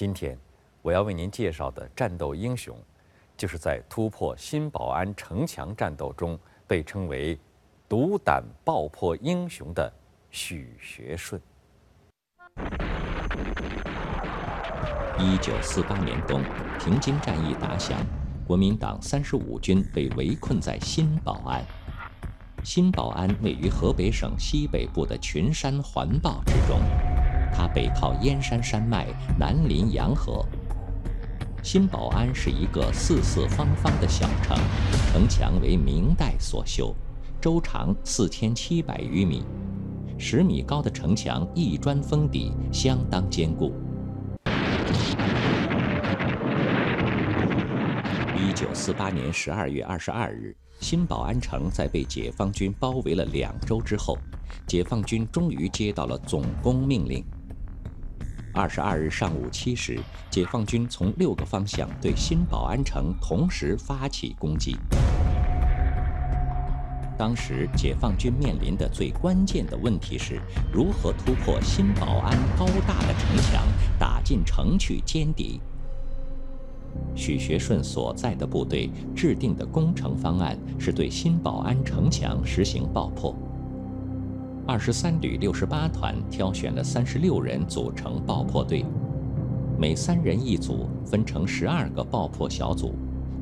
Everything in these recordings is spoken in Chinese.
今天，我要为您介绍的战斗英雄，就是在突破新保安城墙战斗中被称为“独胆爆破英雄”的许学顺。一九四八年冬，平津战役打响，国民党三十五军被围困在新保安。新保安位于河北省西北部的群山环抱之中。它背靠燕山山脉，南临洋河。新保安是一个四四方方的小城，城墙为明代所修，周长四千七百余米，十米高的城墙一砖封底，相当坚固。一九四八年十二月二十二日，新保安城在被解放军包围了两周之后，解放军终于接到了总攻命令。二十二日上午七时，解放军从六个方向对新保安城同时发起攻击。当时，解放军面临的最关键的问题是如何突破新保安高大的城墙，打进城去歼敌。许学顺所在的部队制定的攻城方案是对新保安城墙实行爆破。二十三旅六十八团挑选了三十六人组成爆破队，每三人一组，分成十二个爆破小组，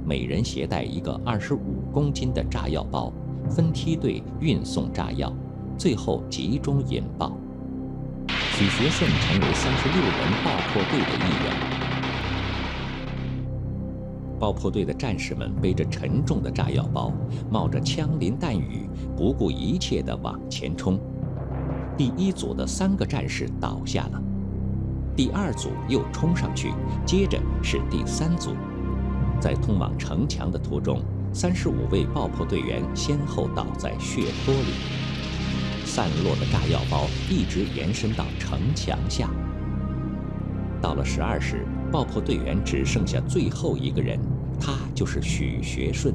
每人携带一个二十五公斤的炸药包，分梯队运送炸药，最后集中引爆。许学顺成为三十六人爆破队的一员。爆破队的战士们背着沉重的炸药包，冒着枪林弹雨，不顾一切地往前冲。第一组的三个战士倒下了，第二组又冲上去，接着是第三组。在通往城墙的途中，三十五位爆破队员先后倒在血泊里。散落的炸药包一直延伸到城墙下。到了十二时，爆破队员只剩下最后一个人，他就是许学顺。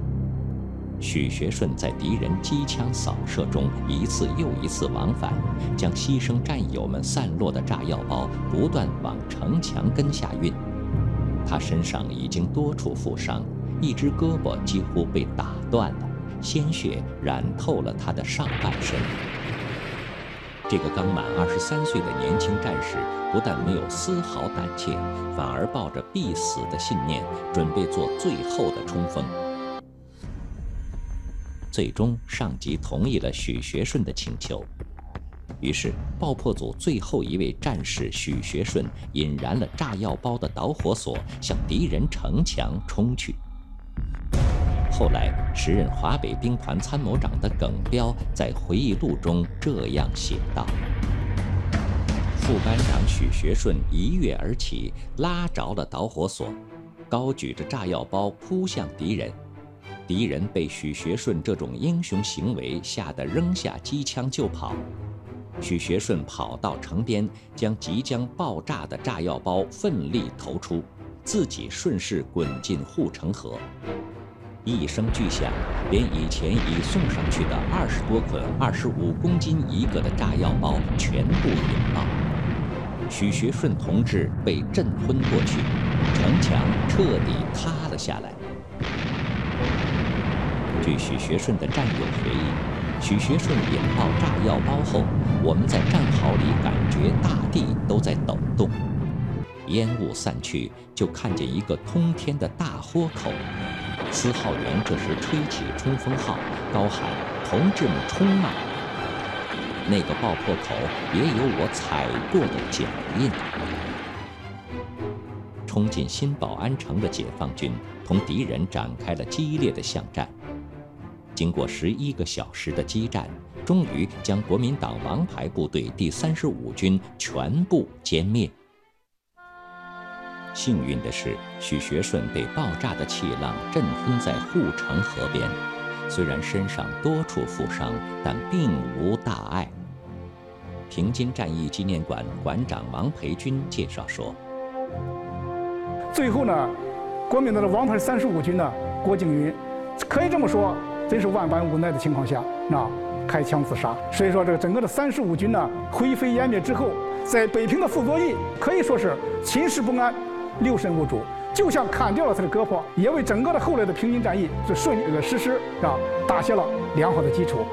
许学顺在敌人机枪扫射中一次又一次往返，将牺牲战友们散落的炸药包不断往城墙根下运。他身上已经多处负伤，一只胳膊几乎被打断了，鲜血染透了他的上半身。这个刚满二十三岁的年轻战士不但没有丝毫胆怯，反而抱着必死的信念，准备做最后的冲锋。最终，上级同意了许学顺的请求。于是，爆破组最后一位战士许学顺引燃了炸药包的导火索，向敌人城墙冲去。后来，时任华北兵团参谋长的耿彪在回忆录中这样写道：“副班长许学顺一跃而起，拉着了导火索，高举着炸药包扑向敌人。”敌人被许学顺这种英雄行为吓得扔下机枪就跑，许学顺跑到城边，将即将爆炸的炸药包奋力投出，自己顺势滚进护城河。一声巨响，连以前已送上去的二十多捆、二十五公斤一个的炸药包全部引爆，许学顺同志被震昏过去，城墙彻底塌了下来。据许学顺的战友回忆，许学顺引爆炸药包后，我们在战壕里感觉大地都在抖动。烟雾散去，就看见一个通天的大豁口。司号员这时吹起冲锋号，高喊：“同志们冲啊！”那个爆破口也有我踩过的脚印。冲进新保安城的解放军同敌人展开了激烈的巷战。经过十一个小时的激战，终于将国民党王牌部队第三十五军全部歼灭。幸运的是，许学顺被爆炸的气浪震昏在护城河边，虽然身上多处负伤，但并无大碍。平津战役纪念馆馆长王培军介绍说：“最后呢，国民党的王牌三十五军呢，郭景云，可以这么说，真是万般无奈的情况下，那开枪自杀。所以说，这个整个的三十五军呢，灰飞烟灭之后，在北平的傅作义可以说是寝食不安。”六神无主，就像砍掉了他的胳膊，也为整个的后来的平津战役就顺利的实施啊，打下了良好的基础。